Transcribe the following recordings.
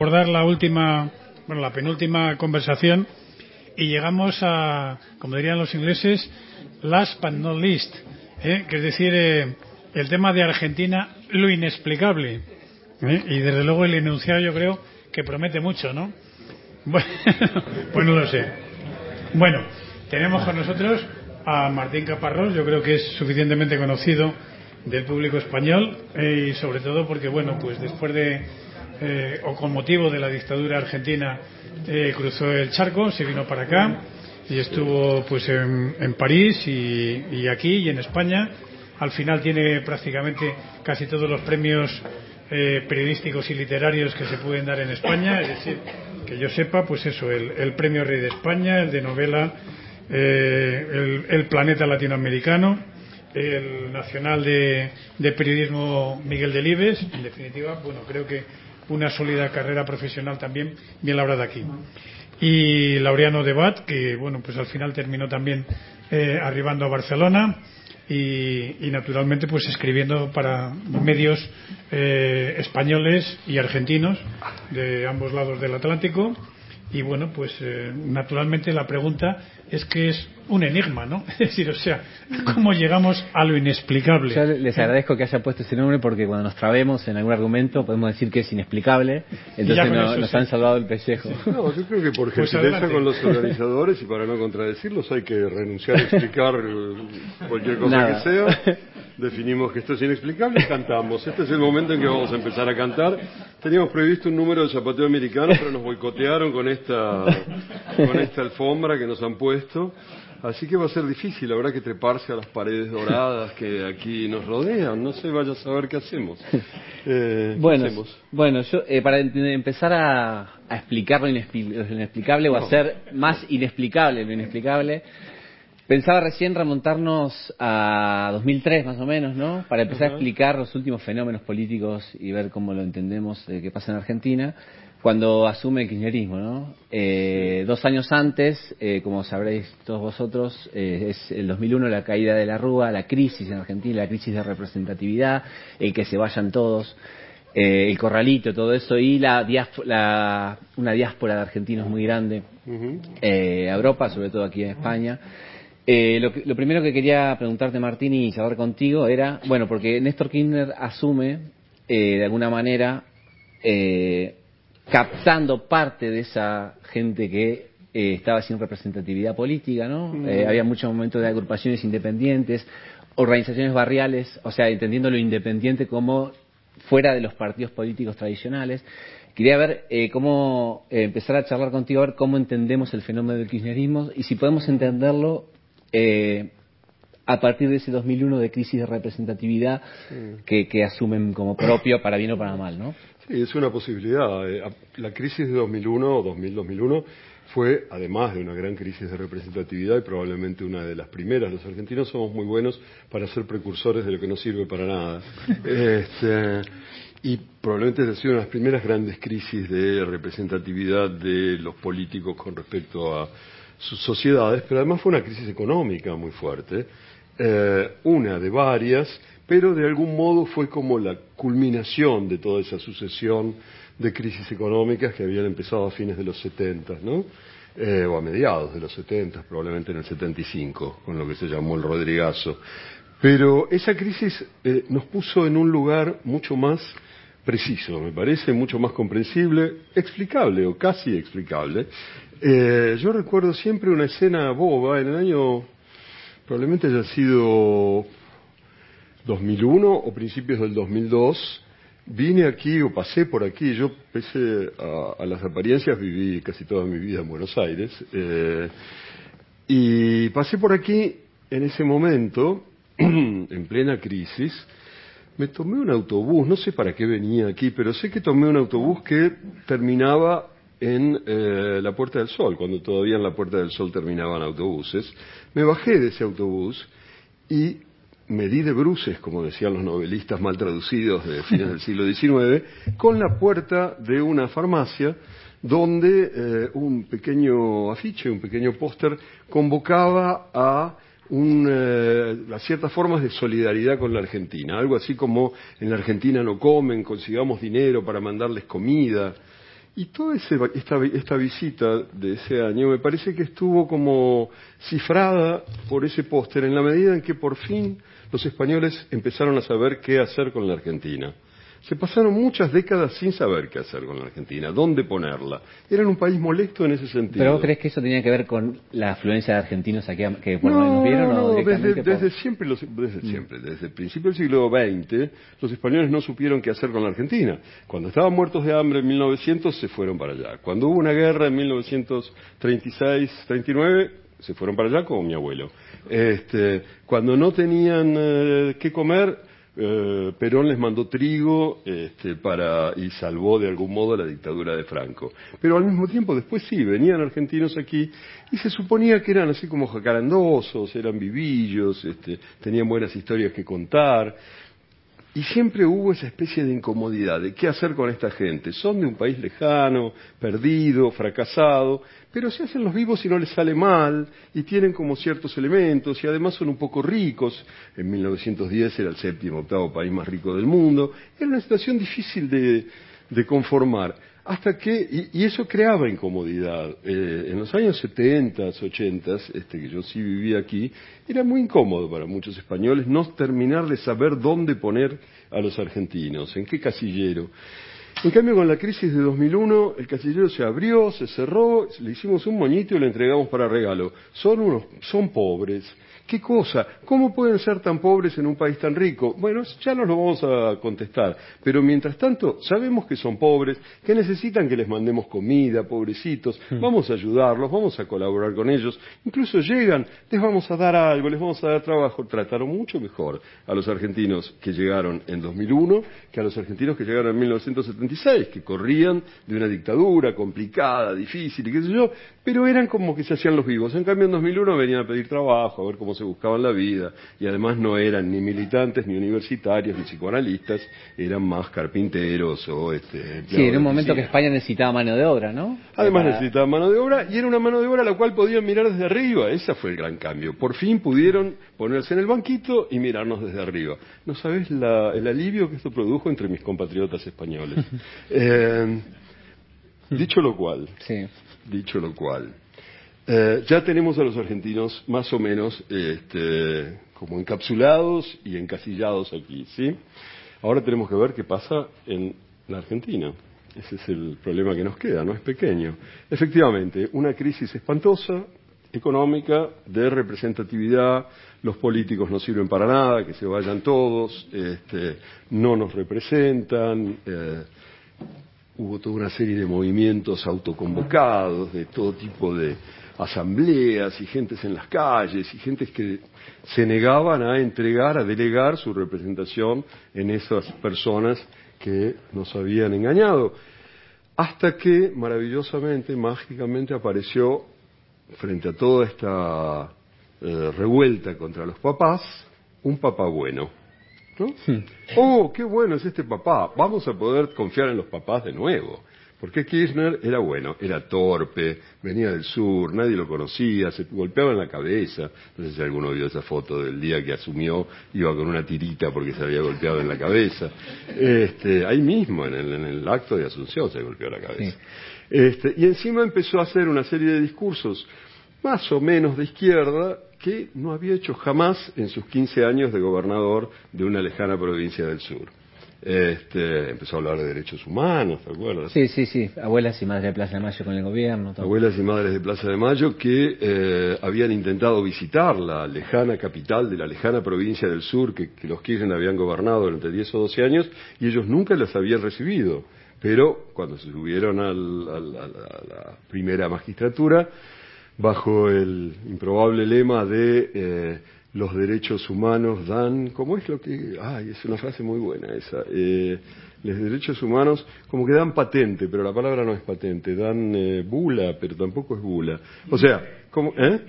abordar la última, bueno, la penúltima conversación y llegamos a, como dirían los ingleses, last but not least, ¿eh? que es decir, eh, el tema de Argentina, lo inexplicable. ¿eh? Y desde luego el enunciado yo creo que promete mucho, ¿no? Bueno, pues no lo sé. Bueno, tenemos con nosotros a Martín Caparrós, yo creo que es suficientemente conocido del público español y sobre todo porque, bueno, pues después de eh, o con motivo de la dictadura argentina eh, cruzó el charco, se vino para acá y estuvo pues en, en París y, aquí y en España. Al final tiene prácticamente casi todos los premios eh, periodísticos y literarios que se pueden dar en España, es decir, que yo sepa, pues eso, el, premio Rey de España, el de novela, el, el Planeta Latinoamericano, el Nacional de, de, Periodismo Miguel Delibes, en definitiva, bueno, creo que una sólida carrera profesional también bien labrada aquí. Y Laureano Debat, que bueno, pues al final terminó también eh, arribando a Barcelona y, y, naturalmente pues escribiendo para medios eh, españoles y argentinos de ambos lados del Atlántico. Y bueno, pues eh, naturalmente la pregunta es que es un enigma, ¿no? Es decir, o sea, ¿cómo llegamos a lo inexplicable? Yo les agradezco que haya puesto ese nombre porque cuando nos trabemos en algún argumento podemos decir que es inexplicable, entonces no, nos sí. han salvado el pellejo. No, yo creo que por pues gentileza con los organizadores y para no contradecirlos hay que renunciar a explicar cualquier cosa Nada. que sea. Definimos que esto es inexplicable y cantamos. Este es el momento en que vamos a empezar a cantar. Teníamos previsto un número de zapateo americano, pero nos boicotearon con esta, con esta alfombra que nos han puesto. Así que va a ser difícil, habrá que treparse a las paredes doradas que aquí nos rodean. No sé, vaya a saber qué hacemos. Eh, bueno, ¿qué hacemos? bueno, yo eh, para empezar a, a explicar lo, inexpli lo inexplicable no. o hacer más inexplicable lo inexplicable, pensaba recién remontarnos a 2003 más o menos, ¿no? Para empezar uh -huh. a explicar los últimos fenómenos políticos y ver cómo lo entendemos eh, que pasa en Argentina cuando asume el kirchnerismo, ¿no? Eh. Dos años antes, eh, como sabréis todos vosotros, eh, es el 2001 la caída de la Rúa, la crisis en Argentina, la crisis de representatividad, el que se vayan todos, eh, el corralito, todo eso, y la, la una diáspora de argentinos muy grande a Europa, sobre todo aquí en España. Eh, lo, lo, primero que quería preguntarte, Martín, y saber contigo era, bueno, porque Néstor Kirchner asume, eh, de alguna manera, eh, captando parte de esa gente que eh, estaba sin representatividad política, ¿no? Mm. Eh, había muchos momentos de agrupaciones independientes, organizaciones barriales, o sea, entendiendo lo independiente como fuera de los partidos políticos tradicionales. Quería ver eh, cómo eh, empezar a charlar contigo, a ver cómo entendemos el fenómeno del kirchnerismo y si podemos entenderlo a partir de ese 2001 de crisis de representatividad mm. que, que asumen como propio para bien o para mal, ¿no? Sí, es una posibilidad. Eh, la crisis de 2001 o 2000-2001 fue, además de una gran crisis de representatividad y probablemente una de las primeras, los argentinos somos muy buenos para ser precursores de lo que no sirve para nada. este, y probablemente ha sido una de las primeras grandes crisis de representatividad de los políticos con respecto a sus sociedades, pero además fue una crisis económica muy fuerte, eh, una de varias, pero de algún modo fue como la culminación de toda esa sucesión de crisis económicas que habían empezado a fines de los 70, ¿no? Eh, o a mediados de los 70, probablemente en el 75, con lo que se llamó el Rodrigazo. Pero esa crisis eh, nos puso en un lugar mucho más preciso, me parece, mucho más comprensible, explicable o casi explicable. Eh, yo recuerdo siempre una escena boba en el año, probablemente haya sido 2001 o principios del 2002, vine aquí o pasé por aquí, yo pese a, las apariencias viví casi toda mi vida en Buenos Aires, eh, y pasé por aquí en ese momento, en plena crisis, me tomé un autobús, no sé para qué venía aquí, pero sé que tomé un autobús que terminaba en eh, la Puerta del Sol, cuando todavía en la Puerta del Sol terminaban autobuses. Me bajé de ese autobús y me di de bruces, como decían los novelistas mal traducidos de fines del siglo XIX, con la puerta de una farmacia donde eh, un pequeño afiche, un pequeño póster, convocaba a, un, eh, a ciertas formas de solidaridad con la Argentina. Algo así como en la Argentina no comen, consigamos dinero para mandarles comida. Y toda ese, esta, esta visita de ese año me parece que estuvo como cifrada por ese póster en la medida en que por fin los españoles empezaron a saber qué hacer con la Argentina. Se pasaron muchas décadas sin saber qué hacer con la Argentina, dónde ponerla. Eran un país molesto en ese sentido. ¿Pero vos crees que eso tenía que ver con la afluencia de argentinos aquí que por no, nos vieron? No, o desde, desde, siempre, los, desde mm. siempre, desde el principio del siglo XX, los españoles no supieron qué hacer con la Argentina. Cuando estaban muertos de hambre en 1900, se fueron para allá. Cuando hubo una guerra en 1936-39, se fueron para allá como mi abuelo. Este, cuando no tenían eh, qué comer, eh, Perón les mandó trigo este, para, y salvó de algún modo la dictadura de Franco. Pero al mismo tiempo, después sí, venían argentinos aquí y se suponía que eran así como jacarandosos, eran vivillos, este, tenían buenas historias que contar. Y siempre hubo esa especie de incomodidad de qué hacer con esta gente. Son de un país lejano, perdido, fracasado, pero se hacen los vivos y no les sale mal, y tienen como ciertos elementos, y además son un poco ricos. En 1910 era el séptimo, octavo país más rico del mundo. Era una situación difícil de, de conformar. Hasta que, y, eso creaba incomodidad. Eh, en los años 70, 80, este, que yo sí vivía aquí, era muy incómodo para muchos españoles no terminar de saber dónde poner a los argentinos, en qué casillero. En cambio, con la crisis de 2001, el casillero se abrió, se cerró, le hicimos un moñito y le entregamos para regalo. Son unos, son pobres, ¿Qué cosa? ¿Cómo pueden ser tan pobres en un país tan rico? Bueno, ya nos lo vamos a contestar. Pero mientras tanto, sabemos que son pobres, que necesitan que les mandemos comida, pobrecitos, hmm. vamos a ayudarlos, vamos a colaborar con ellos. Incluso llegan, les vamos a dar algo, les vamos a dar trabajo. Trataron mucho mejor a los argentinos que llegaron en 2001 que a los argentinos que llegaron en 1976, que corrían de una dictadura complicada, difícil y qué sé yo, pero eran como que se hacían los vivos. En cambio, en 2001 venían a pedir trabajo, a ver cómo se buscaban la vida, y además no eran ni militantes, ni universitarios, ni psicoanalistas, eran más carpinteros o este. Sí, en un momento que España necesitaba mano de obra, ¿no? Además necesitaba mano de obra, y era una mano de obra a la cual podían mirar desde arriba. Ese fue el gran cambio. Por fin pudieron ponerse en el banquito y mirarnos desde arriba. No sabes el alivio que esto produjo entre mis compatriotas españoles. Eh, dicho lo cual. Sí Dicho lo cual, eh, ya tenemos a los argentinos más o menos este, como encapsulados y encasillados aquí, ¿sí? Ahora tenemos que ver qué pasa en la Argentina. Ese es el problema que nos queda, no es pequeño. Efectivamente, una crisis espantosa, económica, de representatividad, los políticos no sirven para nada, que se vayan todos, este, no nos representan, eh, hubo toda una serie de movimientos autoconvocados, de todo tipo de asambleas y gentes en las calles y gentes que se negaban a entregar, a delegar su representación en esas personas que nos habían engañado. Hasta que, maravillosamente, mágicamente apareció, frente a toda esta eh, revuelta contra los papás, un papá bueno Hmm. Oh, qué bueno es este papá. Vamos a poder confiar en los papás de nuevo. Porque Kirchner era bueno, era torpe, venía del sur, nadie lo conocía, se golpeaba en la cabeza. No sé si alguno vio esa foto del día que asumió, iba con una tirita porque se había golpeado en la cabeza. Este, ahí mismo, en el, acto de Asunción, se golpeó la cabeza. Este, y encima empezó a hacer una serie de discursos más o menos de izquierda que no había hecho jamás en sus 15 años de gobernador de una lejana provincia del sur. Este, empezó a hablar de derechos humanos, ¿te acuerdas? Sí, sí, sí. Abuelas y madres de Plaza de Mayo con el gobierno. Abuelas y madres de Plaza de Mayo que eh, habían intentado visitar la lejana capital de la lejana provincia del sur que, los Kirchner habían gobernado durante 10 o 12 años y ellos nunca las habían recibido. Pero cuando se subieron a la primera magistratura, bajo el improbable lema de eh, los derechos humanos dan, ¿cómo es lo que? Ay, es una frase muy buena esa. Eh, los derechos humanos como que dan patente, pero la palabra no es patente, dan eh, bula, pero tampoco es bula. O sea, ¿cómo? ¿Eh?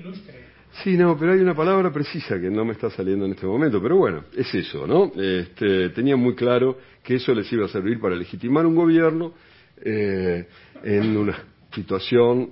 Sí, no, pero hay una palabra precisa que no me está saliendo en este momento, pero bueno, es eso, ¿no? Este, tenían muy claro que eso les iba a servir para legitimar un gobierno eh, en una situación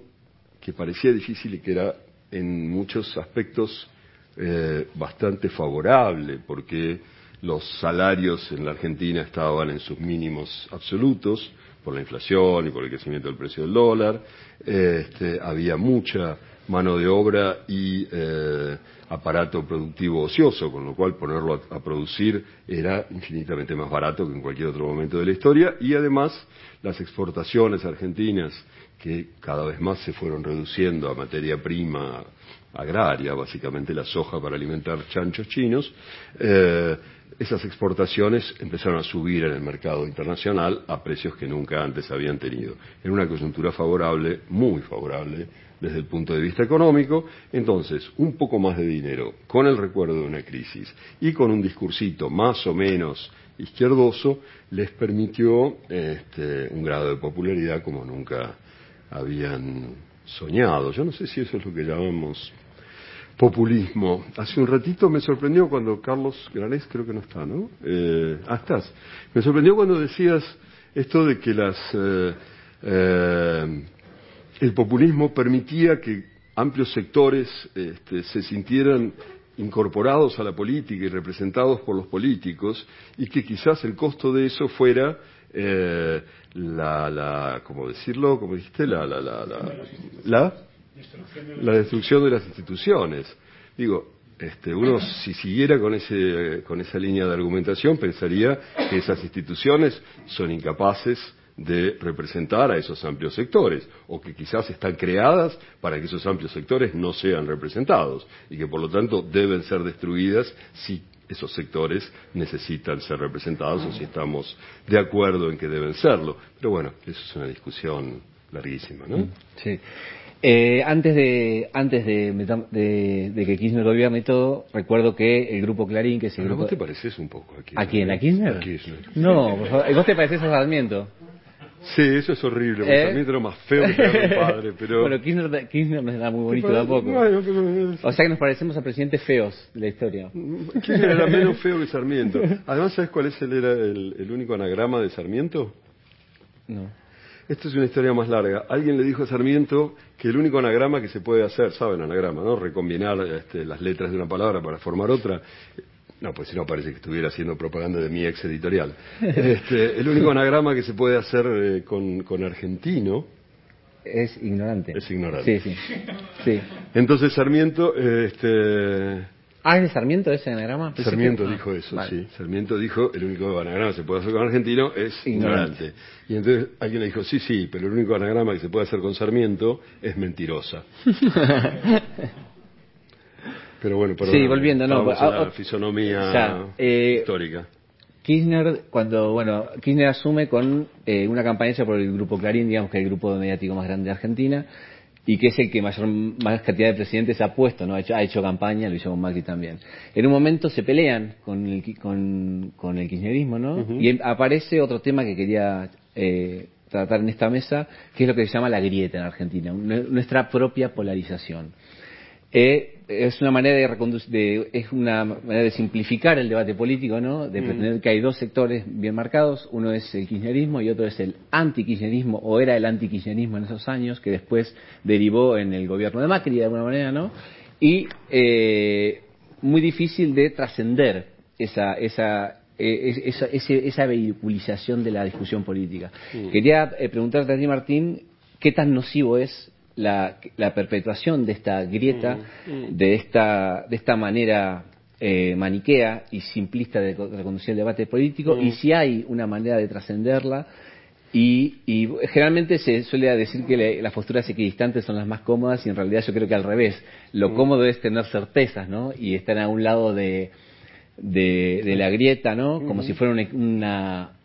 que parecía difícil y que era en muchos aspectos eh, bastante favorable, porque los salarios en la Argentina estaban en sus mínimos absolutos, por la inflación y por el crecimiento del precio del dólar. Este, había mucha mano de obra y eh, aparato productivo ocioso, con lo cual ponerlo a, producir era infinitamente más barato que en cualquier otro momento de la historia y además las exportaciones argentinas que cada vez más se fueron reduciendo a materia prima agraria, básicamente la soja para alimentar chanchos chinos, eh, esas exportaciones empezaron a subir en el mercado internacional a precios que nunca antes habían tenido. En una coyuntura favorable, muy favorable desde el punto de vista económico, entonces un poco más de dinero con el recuerdo de una crisis y con un discursito más o menos izquierdoso les permitió este, un grado de popularidad como nunca habían soñado. Yo no sé si eso es lo que llamamos populismo. Hace un ratito me sorprendió cuando Carlos Granés, creo que no está, ¿no? Eh, ah, estás. Me sorprendió cuando decías esto de que las, eh, eh, el populismo permitía que amplios sectores este, se sintieran incorporados a la política y representados por los políticos y que quizás el costo de eso fuera eh, la, la, ¿cómo decirlo? ¿Cómo dijiste? La, la, la, la, la la destrucción de las instituciones. Digo, este, uno si siguiera con, ese, con esa línea de argumentación pensaría que esas instituciones son incapaces de representar a esos amplios sectores, o que quizás están creadas para que esos amplios sectores no sean representados, y que por lo tanto deben ser destruidas si esos sectores necesitan ser representados o si estamos de acuerdo en que deben serlo. Pero bueno, eso es una discusión larguísima, ¿no? Sí. Eh, antes de antes de, de, que Kirchner gobierne todo, recuerdo que el grupo Clarín, que es el grupo... ¿Vos te pareces un poco a Kirchner? ¿A quién? ¿A Kirchner? No, por favor. ¿Vos te pareces a Sarmiento? Sí, eso es horrible, porque ¿Eh? Sarmiento era más feo que mi padre, pero... Bueno, Kirchner, Kirchner nos era muy bonito. Bueno, pero... O sea que nos parecemos a presidentes feos de la historia. Kirchner era menos feo que Sarmiento. Además, ¿sabes cuál es el, era el, el único anagrama de Sarmiento? No. Esto es una historia más larga. Alguien le dijo a Sarmiento que el único anagrama que se puede hacer, ¿saben anagrama, no? Recombinar este, las letras de una palabra para formar otra. No, pues si no parece que estuviera haciendo propaganda de mi ex editorial. Este, el único anagrama que se puede hacer eh, con, con argentino, es ignorante. Es ignorante. Sí, sí. sí. Entonces Sarmiento este, Ah, ¿es de Sarmiento ese anagrama? Sarmiento dijo eso, sí. Sarmiento dijo, el único anagrama que se puede hacer con argentino es ignorante. Y entonces alguien le dijo, sí, sí, pero el único anagrama que se puede hacer con Sarmiento es mentirosa. pero bueno, pero sí, volviendo, no, a la fisonomía eh, histórica. Kirchner, cuando, bueno, Kirchner asume con eh, una campaña por el Grupo Clarín, digamos que es el grupo mediático más grande de Argentina, y que es el que mayor más cantidad de presidentes ha puesto, ¿no? Ha hecho, ha hecho campaña, lo hizo con Macri también. En un momento se pelean con el, con, con el kirchnerismo, ¿no? Y aparece otro tema que quería eh, tratar en esta mesa, que es lo que se llama la grieta en Argentina, nuestra propia polarización. Eh, es una manera de, es una manera de simplificar el debate político, ¿no? De pretender que hay dos sectores bien marcados, uno es el kirchnerismo y otro es el antikirchnerismo o era el antikirchnerismo en esos años que después derivó en el gobierno de Macri de alguna manera, ¿no? Y eh, muy difícil de trascender esa esa eh, esa, esa, vehiculización de la discusión política. Quería eh, preguntarte a ti, Martín, ¿qué tan nocivo es la, perpetuación de esta grieta, mm, mm. de, esta, de esta manera eh, maniquea y simplista de reconducir el debate político y mm. si hay una manera de trascenderla. Y, generalmente se suele decir que las posturas equidistantes son las más cómodas y en realidad yo creo que al revés. Lo cómodo es tener certezas, ¿no? Y estar a un lado de, de, la grieta, ¿no? Como si fuera una,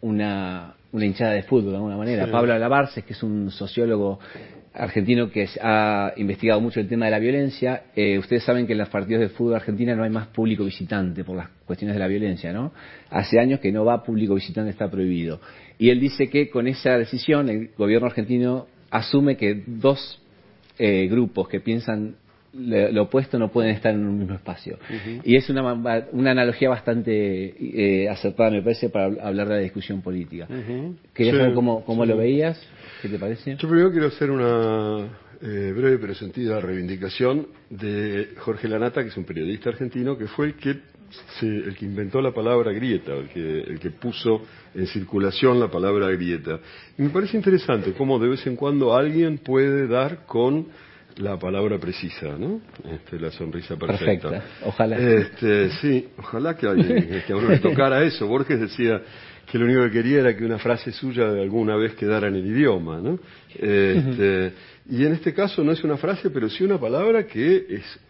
una, una, hinchada de fútbol de alguna manera. Pablo Alabarces, que es un sociólogo argentino que ha investigado mucho el tema de la violencia. Eh, ustedes saben que en los partidos de fútbol argentina no hay más público visitante por las cuestiones de la violencia, ¿no? Hace años que no va público visitante, está prohibido. Y él dice que con esa decisión el gobierno argentino asume que dos eh, grupos que piensan lo opuesto no pueden estar en un mismo espacio. Y es una, una analogía bastante eh, acertada, me parece, para hablar de la discusión política. Quería saber cómo, cómo lo veías. ¿Qué te parece? Yo primero quiero hacer una eh, breve pero sentida reivindicación de Jorge Lanata, que es un periodista argentino, que fue el que Sí, el que inventó la palabra grieta, el que, el que puso en circulación la palabra grieta. Y me parece interesante cómo de vez en cuando alguien puede dar con la palabra precisa, ¿no? Este, la sonrisa perfecta. Perfecta, ojalá. Este, sí, ojalá que, alguien- que a uno le tocara eso. Borges decía que lo único que quería era que una frase suya de alguna vez quedara en el idioma, ¿no? Este, y en este caso no es una frase, pero sí una palabra que es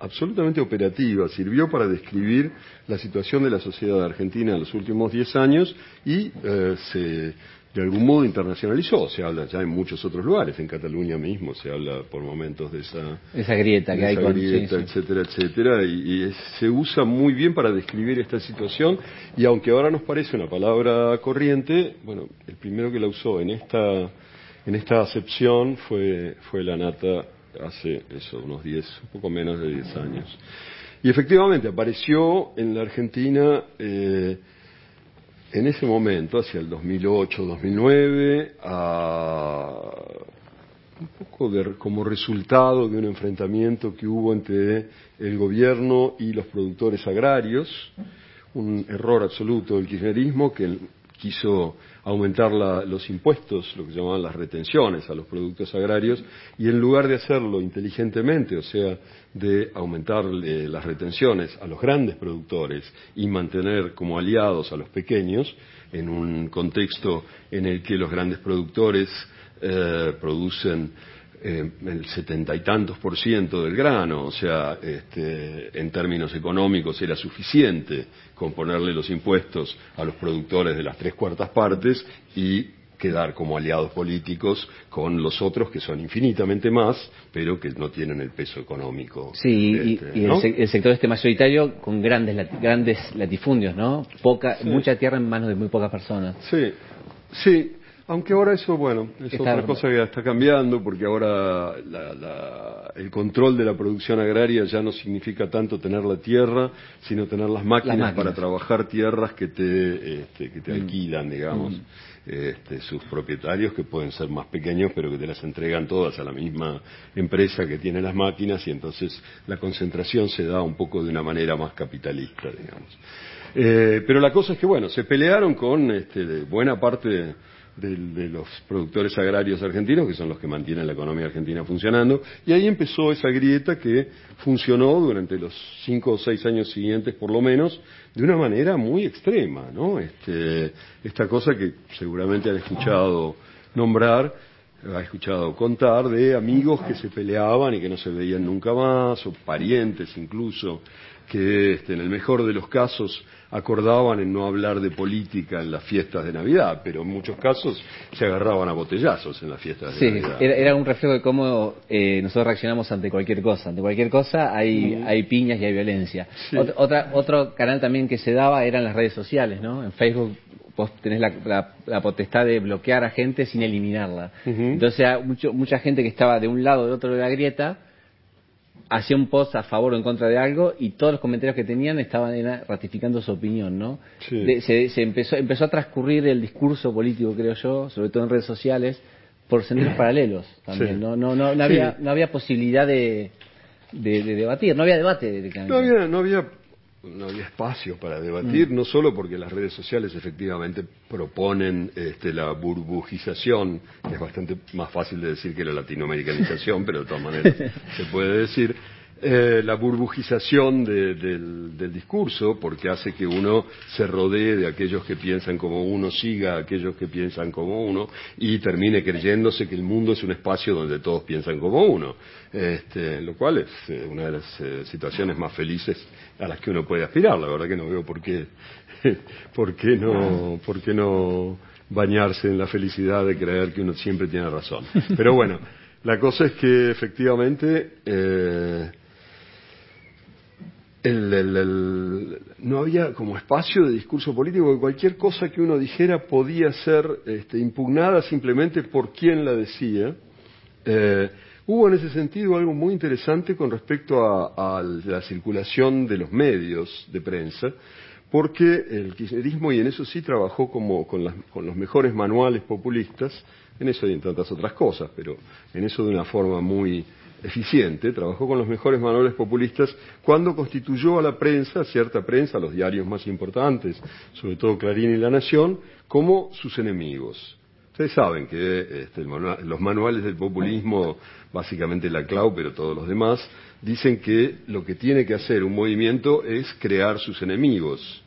absolutamente operativa, sirvió para describir la situación de la sociedad argentina en los últimos 10 años y eh, se de algún modo internacionalizó, se habla ya en muchos otros lugares, en Cataluña mismo se habla por momentos de esa, Esa grieta que de hay esa con... sí, grieta, sí. etcétera, etcétera, y, se usa muy bien para describir esta situación y aunque ahora nos parece una palabra corriente, bueno, el primero que la usó en esta en esta acepción fue fue la nata hace eso unos 10, un poco menos de 10 años. Y efectivamente apareció en la Argentina eh, en ese momento, hacia el 2008-2009, a un poco de- como resultado de un enfrentamiento que hubo entre el gobierno y los productores agrarios, un error absoluto del kirchnerismo que quiso aumentar la- los impuestos, lo que llamaban las retenciones a los productos agrarios, y en lugar de hacerlo inteligentemente, o sea, de aumentar eh, las retenciones a los grandes productores y mantener como aliados a los pequeños, en un contexto en el que los grandes productores eh, producen eh, el setenta y tantos por ciento del grano, o sea, este, en términos económicos era suficiente con ponerle los impuestos a los productores de las tres cuartas partes y quedar como aliados políticos con los otros que son infinitamente más, pero que no tienen el peso económico. Sí, y, este, y el, ¿no? sec- el sector este mayoritario con grandes lati- grandes latifundios, ¿no? Poca, mucha tierra en manos de muy pocas personas. Sí, sí. Aunque ahora eso, bueno, es Está- otra cosa que está cambiando, porque ahora la- la- el control de la producción agraria ya no significa tanto tener la tierra, sino tener las máquinas, máquinas. para trabajar tierras que te, este, que te alquilan, digamos, este, sus propietarios, que pueden ser más pequeños, pero que te las entregan todas a la misma empresa que tiene las máquinas, y entonces la concentración se da un poco de una manera más capitalista, digamos. Eh, pero la cosa es que, bueno, se pelearon con este, de buena parte de, de los productores agrarios argentinos, que son los que mantienen la economía argentina funcionando, y ahí empezó esa grieta que funcionó durante los cinco o seis años siguientes, por lo menos, de una manera muy extrema, ¿no? Este, esta cosa que seguramente han escuchado nombrar, ha escuchado contar de amigos que se peleaban y que no se veían nunca más, o parientes incluso, que este, en el mejor de los casos acordaban en no hablar de política en las fiestas de Navidad, pero en muchos casos se agarraban a botellazos en las fiestas de Sí, Navidad. era, era un reflejo de cómo eh, nosotros reaccionamos ante cualquier cosa. Ante cualquier cosa hay, hay piñas y hay violencia. Sí. Ot- otra, otro canal también que se daba eran las redes sociales, ¿no? En Facebook vos tenés la, la- la potestad de bloquear a gente sin eliminarla. Entonces mucho- mucha gente que estaba de un lado o del otro de la grieta hacía un post a favor o en contra de algo y todos los comentarios que tenían estaban era ratificando su opinión, ¿no? Sí. De- se, se empezó, empezó a transcurrir el discurso político, creo yo, sobre todo en redes sociales, por senderos paralelos también. Sí. No, no, no, no, Sí. había, no había posibilidad de, de, de debatir, no había debate directamente. No había, no había, no había espacio para debatir, no solo porque las redes sociales efectivamente proponen este, la burbujización, que es bastante más fácil de decir que la latinoamericanización, pero de todas maneras se puede decir, eh, la burbujización de- del, discurso, porque hace que uno se rodee de aquellos que piensan como uno, siga a aquellos que piensan como uno, y termine creyéndose que el mundo es un espacio donde todos piensan como uno. Este, lo cual es eh, una de las eh, situaciones más felices a las que uno puede aspirar. La verdad que no veo por qué, por qué no, por qué no bañarse en la felicidad de creer que uno siempre tiene razón. Pero bueno, la cosa es que efectivamente eh, el- el- no había como espacio de discurso político, que cualquier cosa que uno dijera podía ser este, impugnada simplemente por quien la decía. Eh, hubo en ese sentido algo muy interesante con respecto a, la circulación de los medios de prensa, porque el kirchnerismo, y en eso sí trabajó como con, con los mejores manuales populistas, en eso y en tantas otras cosas, pero en eso de una forma muy eficiente, trabajó con los mejores manuales populistas cuando constituyó a la prensa, cierta prensa, los diarios más importantes, sobre todo Clarín y La Nación, como sus enemigos. Ustedes saben que este, los manuales del populismo, básicamente la CLAU, pero todos los demás, dicen que lo que tiene que hacer un movimiento es crear sus enemigos,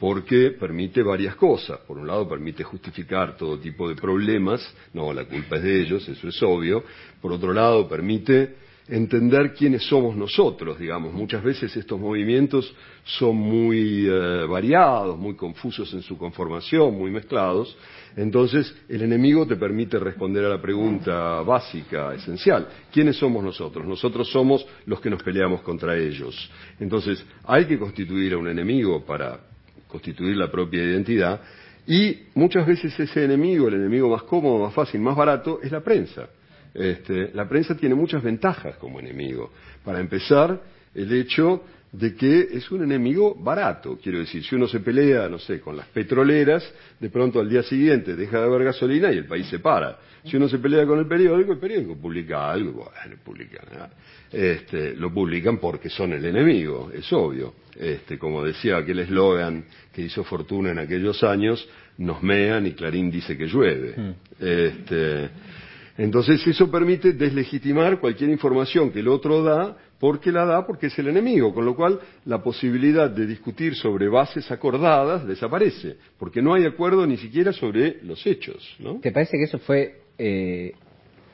porque permite varias cosas. Por un lado, permite justificar todo tipo de problemas, no, la culpa es de ellos, eso es obvio. Por otro lado, permite entender quiénes somos nosotros, digamos. Muchas veces estos movimientos son muy eh, variados, muy confusos en su conformación, muy mezclados. Entonces, el enemigo te permite responder a la pregunta básica, esencial. ¿Quiénes somos nosotros? Nosotros somos los que nos peleamos contra ellos. Entonces, hay que constituir a un enemigo para constituir la propia identidad. Y muchas veces ese enemigo, el enemigo más cómodo, más fácil, más barato, es la prensa. Este, la prensa tiene muchas ventajas como enemigo. Para empezar, el hecho de que es un enemigo barato. Quiero decir, si uno se pelea, no sé, con las petroleras, de pronto al día siguiente deja de haber gasolina y el país se para. Si uno se pelea con el periódico, el periódico publica algo, bueno, publican, este, lo publican porque son el enemigo, es obvio. Este, como decía aquel eslogan que hizo fortuna en aquellos años, nos mean y Clarín dice que llueve. Mm. Este, entonces eso permite deslegitimar cualquier información que el otro da porque la da porque es el enemigo, con lo cual la posibilidad de discutir sobre bases acordadas desaparece, porque no hay acuerdo ni siquiera sobre los hechos. ¿no? ¿Te parece que eso fue eh,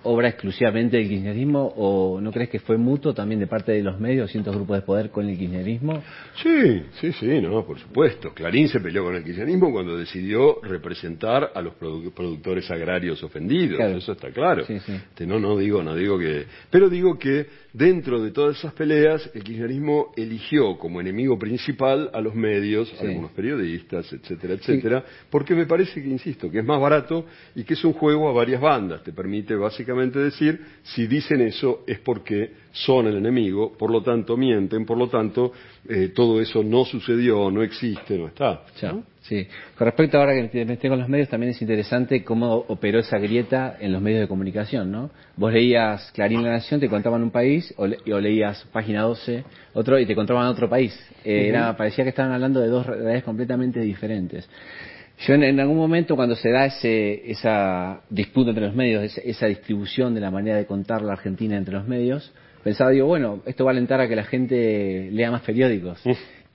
obra exclusivamente del kirchnerismo o no crees que fue mutuo también de parte de los medios, cientos grupos de poder con el kirchnerismo? Sí, sí, sí, no, por supuesto. Clarín se peleó con el kirchnerismo cuando decidió representar a los productores agrarios ofendidos, eso está claro. Este, no, no digo, no digo que, pero digo que dentro de todas esas peleas el kirchnerismo eligió como enemigo principal a los medios, a algunos periodistas, etcétera, etcétera, porque me parece que, insisto, que es más barato y que es un juego a varias bandas, te permite básicamente decir, si dicen eso es porque son el enemigo, por lo tanto mienten, por lo tanto eh, todo eso no sucedió, no existe, no está. Sí. Con respecto ahora que me estoy con los medios, también es interesante cómo operó esa grieta en los medios de comunicación, ¿no? Vos leías Clarín La Nación, te contaban un país, o, leías Página 12, otro, y te contaban otro país. Eh, era, parecía que estaban hablando de dos realidades completamente diferentes. Yo en, algún momento cuando se da ese, esa disputa entre los medios, esa, distribución de la manera de contar la Argentina entre los medios, pensaba, digo, bueno, esto va a alentar a que la gente lea más periódicos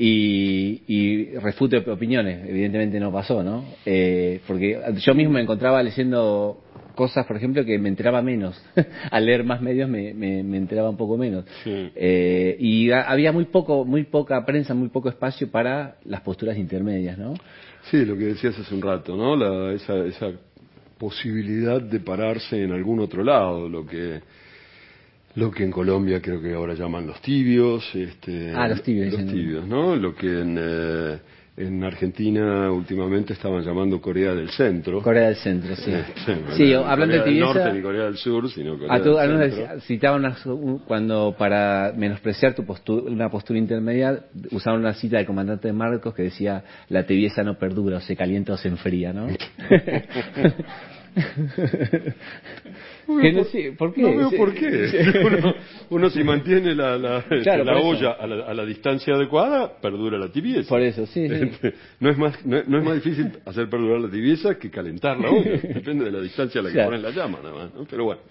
y, y, refute opiniones. Evidentemente no pasó, ¿no? Eh, porque yo mismo me encontraba leyendo cosas, por ejemplo, que me enteraba menos. Al leer más medios me, me, enteraba un poco menos. Eh, y había muy poco, muy poca prensa, muy poco espacio para las posturas intermedias, ¿no? Sí, lo que decías hace un rato, ¿no? La, esa, esa posibilidad de pararse en algún otro lado, lo que lo que en Colombia creo que ahora llaman los tibios, este, ah, los tibios, los tibios, ¿no? Lo que en eh, en Argentina últimamente estaban llamando Corea del Centro. Corea del Centro, sí. sí, hablando de tibieza. norte ni Corea del Sur, sino Corea del Centro. Citaban cuando para menospreciar tu postura, una postura intermedia, usaban una cita del comandante de Marcos que decía: la tibieza no perdura, o se calienta o se enfría, ¿no? ¿Por qué? No veo por qué. Uno, si mantiene la, la, la olla a la, a la, distancia adecuada, perdura la tibieza. Por eso, sí. No es más, no, es más difícil hacer perdurar la tibieza que calentar la olla. Depende de la distancia a la que ponen la llama, nada más. ¿no? Pero bueno,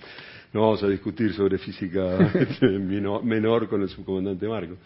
no vamos a discutir sobre física este, menor con el subcomandante Marco.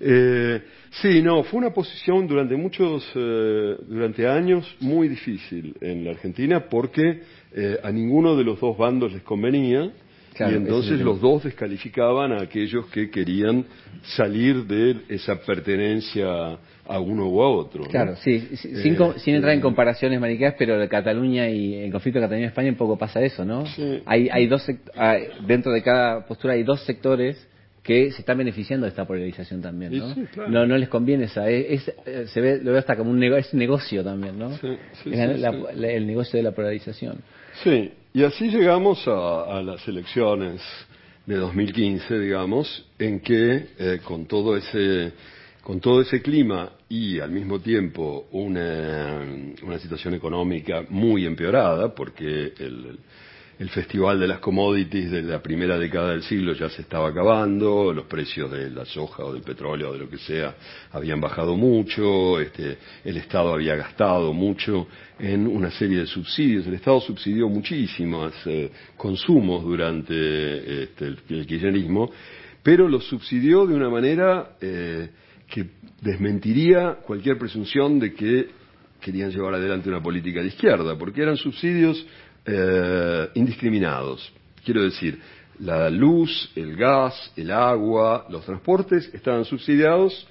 Eh, sí, no, fue una posición durante muchos, eh, durante años muy difícil en la Argentina porque eh, a ninguno de los dos bandos les convenía y entonces los dos descalificaban a aquellos que querían salir de esa pertenencia a uno u a otro. Claro, sí, sin, sin, entrar en comparaciones maniqueas, pero de Cataluña y el conflicto de Cataluña y España un poco pasa eso, ¿no? Hay, hay dos, dentro de cada postura hay dos sectores que se están beneficiando de esta polarización también, ¿no? no, no les conviene esa, es, se ve, lo veo hasta como un negocio, también, ¿no? el negocio de la polarización. Sí, y así llegamos a, las elecciones de 2015, digamos, en que eh, con todo ese con todo ese clima y al mismo tiempo una, una situación económica muy empeorada, porque el, el festival de las commodities de la primera década del siglo ya se estaba acabando, los precios de la soja o del petróleo o de lo que sea habían bajado mucho, este, el Estado había gastado mucho en una serie de subsidios, el Estado subsidió muchísimos eh, consumos durante este, el, kirchnerismo, pero los subsidió de una manera eh, que desmentiría cualquier presunción de que querían llevar adelante una política de izquierda, porque eran subsidios eh, indiscriminados. Quiero decir, la luz, el gas, el agua, los transportes estaban subsidiados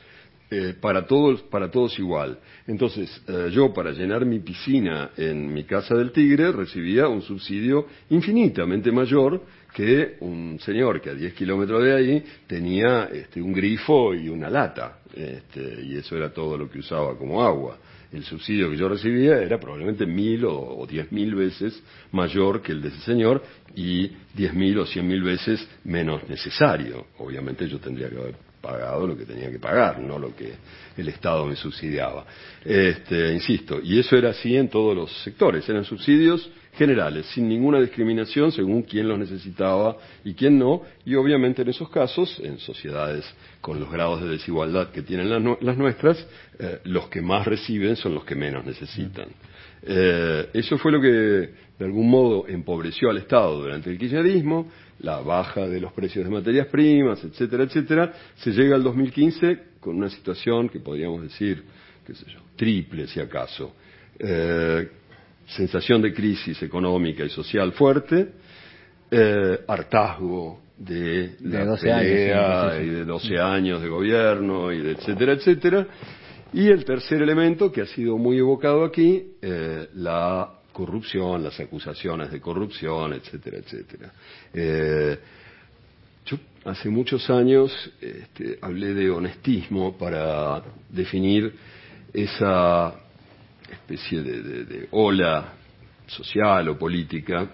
eh, para, todos, para todos igual. Entonces, eh, yo para llenar mi piscina en mi casa del Tigre recibía un subsidio infinitamente mayor que un señor que a 10 kilómetros de ahí tenía este, un grifo y una lata, este, y eso era todo lo que usaba como agua el subsidio que yo recibía era probablemente mil o, diez mil veces mayor que el de ese señor y diez mil o cien mil veces menos necesario. Obviamente yo tendría que haber pagado lo que tenía que pagar, no lo que el Estado me subsidiaba. Este, insisto, y eso era así en todos los sectores, eran subsidios generales, sin ninguna discriminación según quién los necesitaba y quién no, y obviamente en esos casos, en sociedades con los grados de desigualdad que tienen las, nuestras, eh, los que más reciben son los que menos necesitan. Eh, eso fue lo que de algún modo empobreció al Estado durante el kirchnerismo, la baja de los precios de materias primas, etcétera, etcétera. Se llega al 2015 con una situación que podríamos decir, qué sé yo, triple si acaso. Eh, sensación de crisis económica y social fuerte, eh, hartazgo de la pelea y de 12 años de gobierno y de etcétera, etcétera. Y el tercer elemento que ha sido muy evocado aquí, eh, la corrupción, las acusaciones de corrupción, etcétera, etcétera. Eh, yo hace muchos años este, hablé de honestismo para definir esa especie de, ola social o política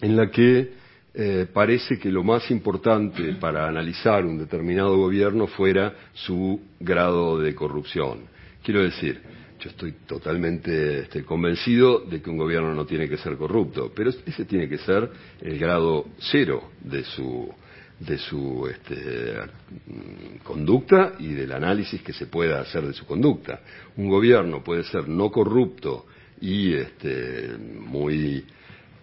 en la que eh, parece que lo más importante para analizar un determinado gobierno fuera su grado de corrupción. Quiero decir, yo estoy totalmente este, convencido de que un gobierno no tiene que ser corrupto, pero ese tiene que ser el grado cero de su de su este, conducta y del análisis que se pueda hacer de su conducta. Un gobierno puede ser no corrupto y este, muy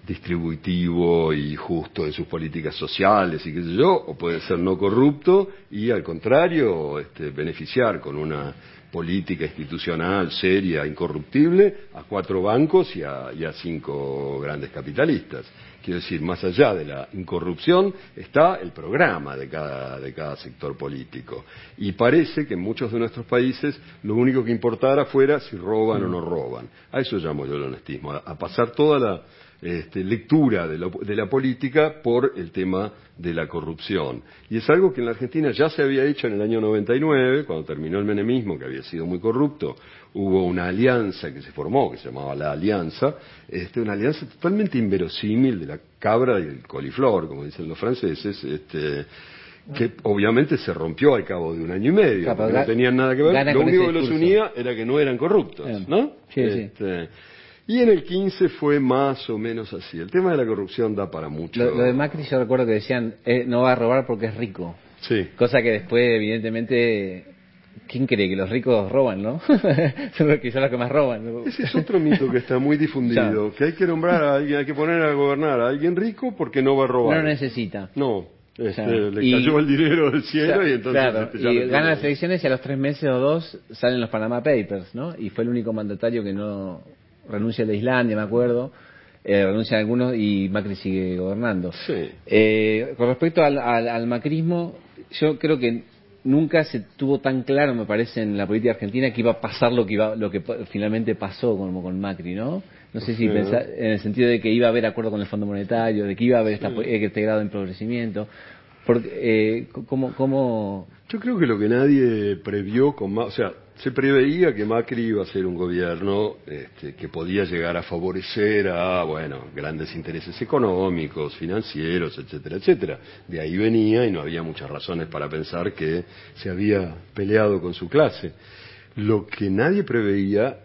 distributivo y justo en sus políticas sociales y qué sé yo, o puede ser no corrupto y al contrario este, beneficiar con una política institucional seria, incorruptible, a cuatro bancos y a, y a cinco grandes capitalistas. Quiero decir, más allá de la incorrupción está el programa de cada, de cada sector político. Y parece que en muchos de nuestros países lo único que importara fuera si roban o no roban. A eso llamo yo el honestismo, a pasar toda la este, lectura de, la política por el tema de la corrupción. Y es algo que en la Argentina ya se había hecho en el año 99, cuando terminó el menemismo, que había sido muy corrupto, hubo una alianza que se formó, que se llamaba la Alianza, este, una alianza totalmente inverosímil de la cabra y el coliflor, como dicen los franceses, este, que obviamente se rompió al cabo de un año y medio, no tenían nada que ver, lo único que los unía era que no eran corruptos, ¿no? Este, y en el 15 fue más o menos así. El tema de la corrupción da para mucho. Lo, de Macri yo recuerdo que decían, eh, no va a robar porque es rico. Sí. Cosa que después, evidentemente, ¿quién cree que los ricos roban, no? son los que son los que más roban. Ese es otro mito que está muy difundido, que hay que nombrar a alguien, hay que poner a gobernar a alguien rico porque no va a robar. No lo necesita. No, este, le cayó el dinero del cielo y entonces claro, este, y gana las elecciones y a los tres meses o dos salen los Panama Papers, ¿no? Y fue el único mandatario que no renuncia de Islandia, me acuerdo, eh, renuncian algunos y Macri sigue gobernando. Eh, con respecto al, macrismo, yo creo que nunca se tuvo tan claro, me parece, en la política argentina que iba a pasar lo que iba, lo que finalmente pasó como con Macri, ¿no? No sé si en el sentido de que iba a haber acuerdo con el Fondo Monetario, de que iba a haber este grado de empobrecimiento. Porque, eh, ¿cómo, ¿Cómo...? Yo creo que lo que nadie previó con más... O sea, se preveía que Macri iba a ser un gobierno este, que podía llegar a favorecer a, bueno, grandes intereses económicos, financieros, etcétera, etcétera. De ahí venía y no había muchas razones para pensar que se había peleado con su clase. Lo que nadie preveía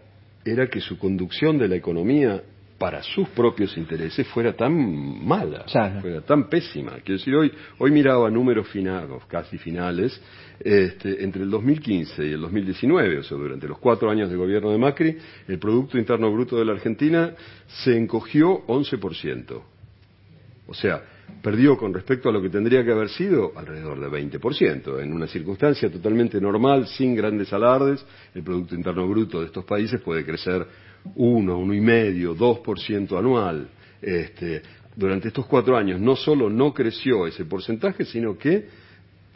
era que su conducción de la economía para sus propios intereses fuera tan mala, fuera tan pésima. Quiero decir, hoy, hoy miraba números finales, casi finales, este, entre el 2015 y el 2019, o sea, durante los cuatro años de gobierno de Macri, el Producto Interno Bruto de la Argentina se encogió 11%. O sea, perdió con respecto a lo que tendría que haber sido alrededor de 20%. En una circunstancia totalmente normal, sin grandes alardes, el Producto Interno Bruto de estos países puede crecer uno, uno y medio, dos por ciento anual. Este, durante estos cuatro años no solo no creció ese porcentaje, sino que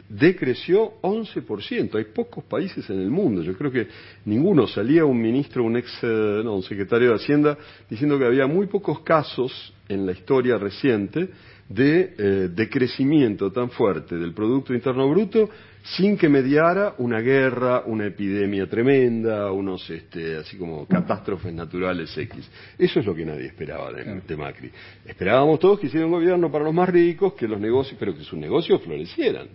decreció 11%. Hay pocos países en el mundo. Yo creo que ninguno. Salía un ministro, un ex, eh, no, un secretario de Hacienda, diciendo que había muy pocos casos en la historia reciente de eh, decrecimiento tan fuerte del Producto Interno Bruto sin que mediara una guerra, una epidemia tremenda, unos este, así como catástrofes naturales X. Eso es lo que nadie esperaba de, Macri. Esperábamos todos que hiciera un gobierno para los más ricos, que los negocios, pero que sus negocios florecieran.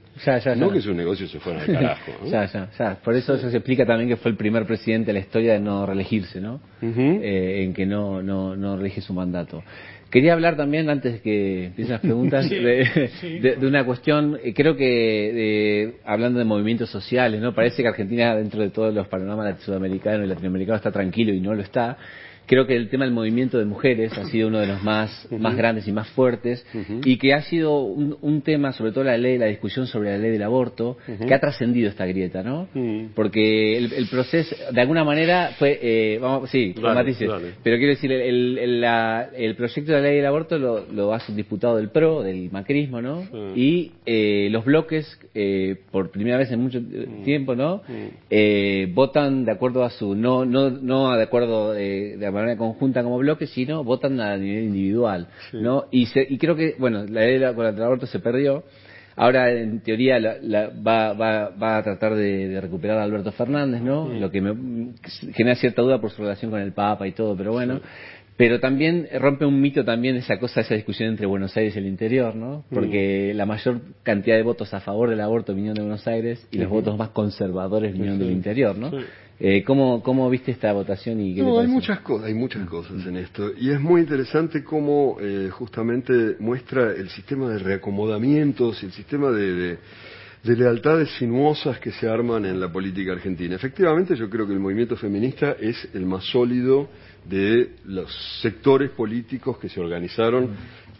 no que sus negocios se fueran al carajo. ya, ya, ya. Por eso eso se explica también que fue el primer presidente de la historia de no reelegirse, ¿no? Eh, en que no, no, no reelige su mandato. Quería hablar también, antes de que empiecen las preguntas, de, una cuestión, eh, creo que hablando de movimientos sociales, ¿no? Parece que Argentina, dentro de todos los panoramas sudamericanos y latinoamericanos, está tranquilo y no lo está creo que el tema del movimiento de mujeres ha sido uno de los más, más grandes y más fuertes y que ha sido un, tema, sobre todo la ley, la discusión sobre la ley del aborto, que ha trascendido esta grieta, ¿no? Porque el, proceso, de alguna manera, fue, eh, vamos, sí, con matices, pero quiero decir, el, el, proyecto de la ley del aborto lo, lo, hace un diputado del PRO, del macrismo, ¿no? Y eh, los bloques, eh, por primera vez en mucho tiempo, ¿no? Eh, votan de acuerdo a su, no, no, no de acuerdo de, de manera conjunta como bloque, sino votan a nivel individual, ¿no? Y, y creo que, bueno, la ley contra el aborto se perdió. Ahora, en teoría, la, va, va, va, a tratar de, recuperar a Alberto Fernández, ¿no? Lo que me genera cierta duda por su relación con el Papa y todo, pero bueno. Pero también rompe un mito también esa cosa, esa discusión entre Buenos Aires y el interior, ¿no? Porque la mayor cantidad de votos a favor del aborto vinieron de Buenos Aires y los votos más conservadores vinieron del interior, ¿no? Eh, ¿cómo, ¿Cómo viste esta votación y qué No, hay muchas cosas, hay muchas cosas en esto. Y es muy interesante cómo eh, justamente muestra el sistema de reacomodamientos, el sistema de, de, lealtades sinuosas que se arman en la política argentina. Efectivamente, yo creo que el movimiento feminista es el más sólido de los sectores políticos que se organizaron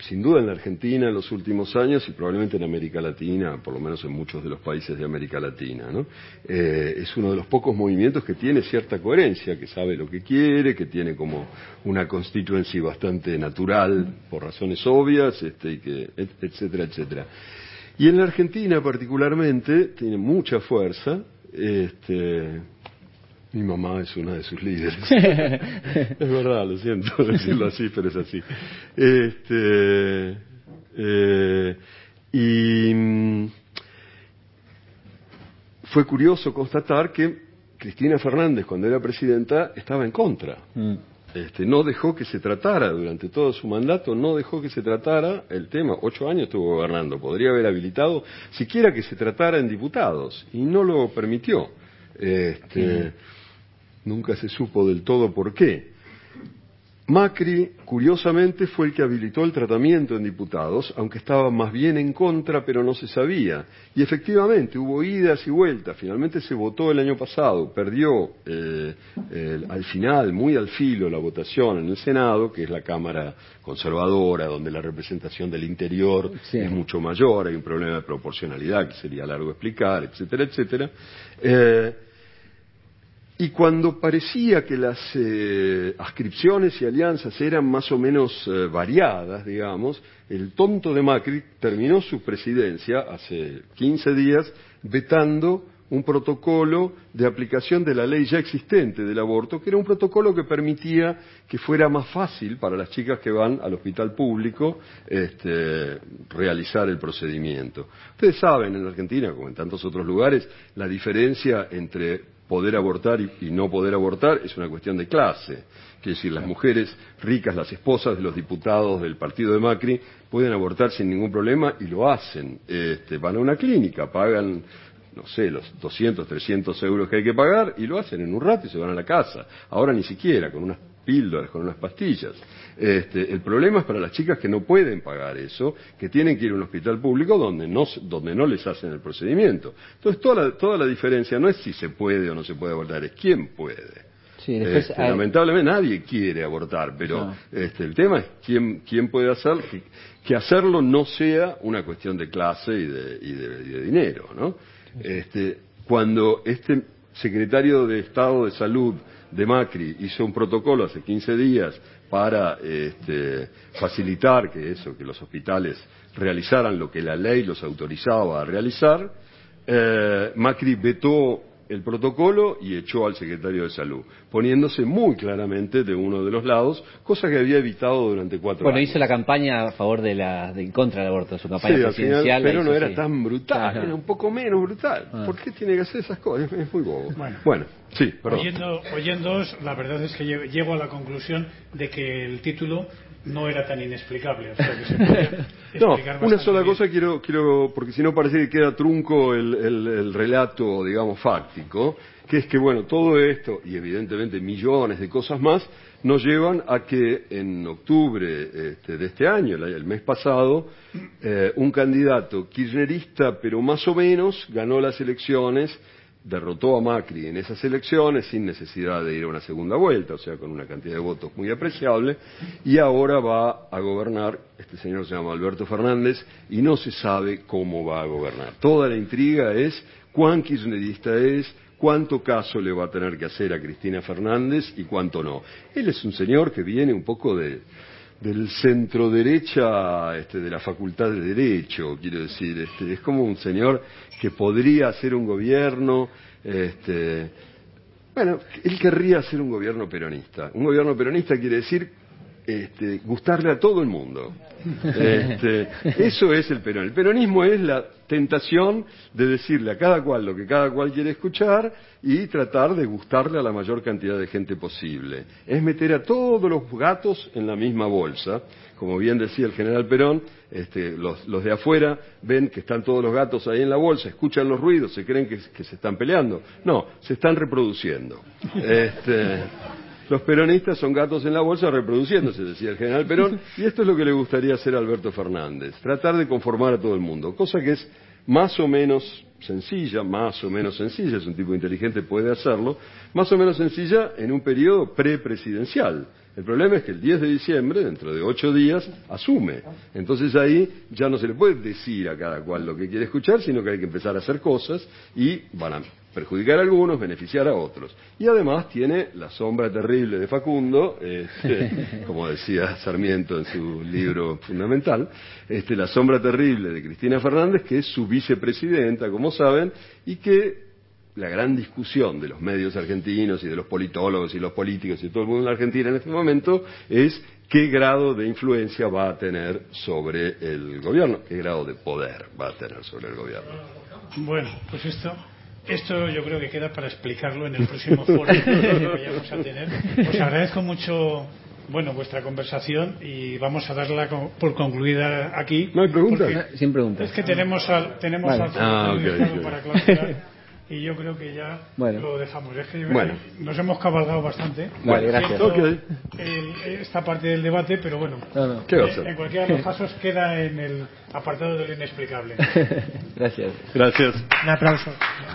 sin duda en la Argentina en los últimos años y probablemente en América Latina, por lo menos en muchos de los países de América Latina. ¿no? Eh, es uno de los pocos movimientos que tiene cierta coherencia, que sabe lo que quiere, que tiene como una constituency bastante natural por razones obvias, este, y que, etcétera, etcétera. Y en la Argentina particularmente tiene mucha fuerza. Este, mi mamá es una de sus líderes. es verdad, lo siento decirlo así, pero es así. Este, eh, y mm, fue curioso constatar que Cristina Fernández, cuando era presidenta, estaba en contra. Mm. Este, no dejó que se tratara durante todo su mandato, no dejó que se tratara el tema. Ocho años estuvo gobernando, podría haber habilitado siquiera que se tratara en diputados y no lo permitió. Este, Nunca se supo del todo por qué. Macri, curiosamente, fue el que habilitó el tratamiento en diputados, aunque estaba más bien en contra, pero no se sabía. Y efectivamente, hubo idas y vueltas. Finalmente se votó el año pasado, perdió eh, al final, muy al filo, la votación en el Senado, que es la Cámara conservadora, donde la representación del interior es mucho mayor, hay un problema de proporcionalidad que sería largo explicar, etcétera, etcétera. Eh, y cuando parecía que las eh, ascripciones y alianzas eran más o menos eh, variadas, digamos, el tonto de Macri terminó su presidencia hace 15 días vetando un protocolo de aplicación de la ley ya existente del aborto, que era un protocolo que permitía que fuera más fácil para las chicas que van al hospital público este, realizar el procedimiento. Ustedes saben, en Argentina, como en tantos otros lugares, la diferencia entre poder abortar y, no poder abortar es una cuestión de clase. Quiere decir, las mujeres ricas, las esposas de los diputados del partido de Macri, pueden abortar sin ningún problema y lo hacen. Este, van a una clínica, pagan, no sé, los 200, 300 euros que hay que pagar y lo hacen en un rato y se van a la casa. Ahora ni siquiera, con unas píldoras, con unas pastillas. Este, el problema es para las chicas que no pueden pagar eso, que tienen que ir a un hospital público donde no, donde no les hacen el procedimiento. Entonces, toda la, toda la diferencia no es si se puede o no se puede abortar, es quién puede. Este, lamentablemente nadie quiere abortar, pero este, el tema es quién, quién puede hacer que, hacerlo no sea una cuestión de clase y de, y de, dinero. ¿no? Este, cuando este secretario de Estado de Salud de Macri hizo un protocolo hace 15 días para este, facilitar que eso, que los hospitales realizaran lo que la ley los autorizaba a realizar, eh, Macri vetó el protocolo y echó al secretario de Salud, poniéndose muy claramente de uno de los lados, cosa que había evitado durante cuatro años. Bueno, hizo la campaña a favor de la de, contra del aborto, su campaña presidencial. pero no era tan brutal, era un poco menos brutal. Ah. ¿Por qué tiene que hacer esas cosas? Es muy bobo. Bueno, sí, perdón. Oyendo, oyéndoos, la verdad es que llego a la conclusión de que el título no era tan inexplicable. no, una sola cosa quiero, quiero, porque si no parece que queda trunco el, el, relato, digamos, fáctico, que es que, bueno, todo esto, y evidentemente millones de cosas más, nos llevan a que en octubre este, de este año, el, mes pasado, eh, un candidato kirchnerista, pero más o menos, ganó las elecciones derrotó a Macri en esas elecciones sin necesidad de ir a una segunda vuelta, o sea, con una cantidad de votos muy apreciable, y ahora va a gobernar, este señor se llama Alberto Fernández, y no se sabe cómo va a gobernar. Toda la intriga es cuán kirchnerista es, cuánto caso le va a tener que hacer a Cristina Fernández y cuánto no. Él es un señor que viene un poco de, del centro derecha este, de la facultad de derecho, quiero decir, este, es como un señor que podría hacer un gobierno, este, bueno, él querría hacer un gobierno peronista. Un gobierno peronista quiere decir este, gustarle a todo el mundo. Este, eso es el peronismo. El peronismo es la tentación de decirle a cada cual lo que cada cual quiere escuchar y tratar de gustarle a la mayor cantidad de gente posible. Es meter a todos los gatos en la misma bolsa. Como bien decía el general Perón, este, los, de afuera ven que están todos los gatos ahí en la bolsa, escuchan los ruidos, se creen que, que se están peleando. No, se están reproduciendo. Este, los peronistas son gatos en la bolsa reproduciéndose, decía el general Perón, y esto es lo que le gustaría hacer a Alberto Fernández, tratar de conformar a todo el mundo, cosa que es más o menos sencilla, más o menos sencilla, es un tipo inteligente, puede hacerlo, más o menos sencilla en un periodo prepresidencial. El problema es que el 10 de diciembre, dentro de ocho días, asume. Entonces ahí ya no se le puede decir a cada cual lo que quiere escuchar, sino que hay que empezar a hacer cosas y van a perjudicar a algunos, beneficiar a otros. Y además tiene la sombra terrible de Facundo, este, como decía Sarmiento en su libro fundamental, este, la sombra terrible de Cristina Fernández, que es su vicepresidenta, como saben, y que la gran discusión de los medios argentinos y de los politólogos y los políticos y todo el mundo en la Argentina en este momento es qué grado de influencia va a tener sobre el gobierno, qué grado de poder va a tener sobre el gobierno. Bueno, pues esto esto yo creo que queda para explicarlo en el próximo foro que vayamos a tener. Os agradezco mucho bueno vuestra conversación y vamos a darla por concluida aquí. No hay preguntas. Sin preguntas. Es que tenemos al tenemos al ah, para clausurar y yo creo que ya lo dejamos. Es que bueno. nos hemos cabalgado bastante. Vale, gracias. esta parte del debate, pero bueno, en cualquiera de los casos queda en el apartado de lo inexplicable. gracias. Gracias. Un aplauso.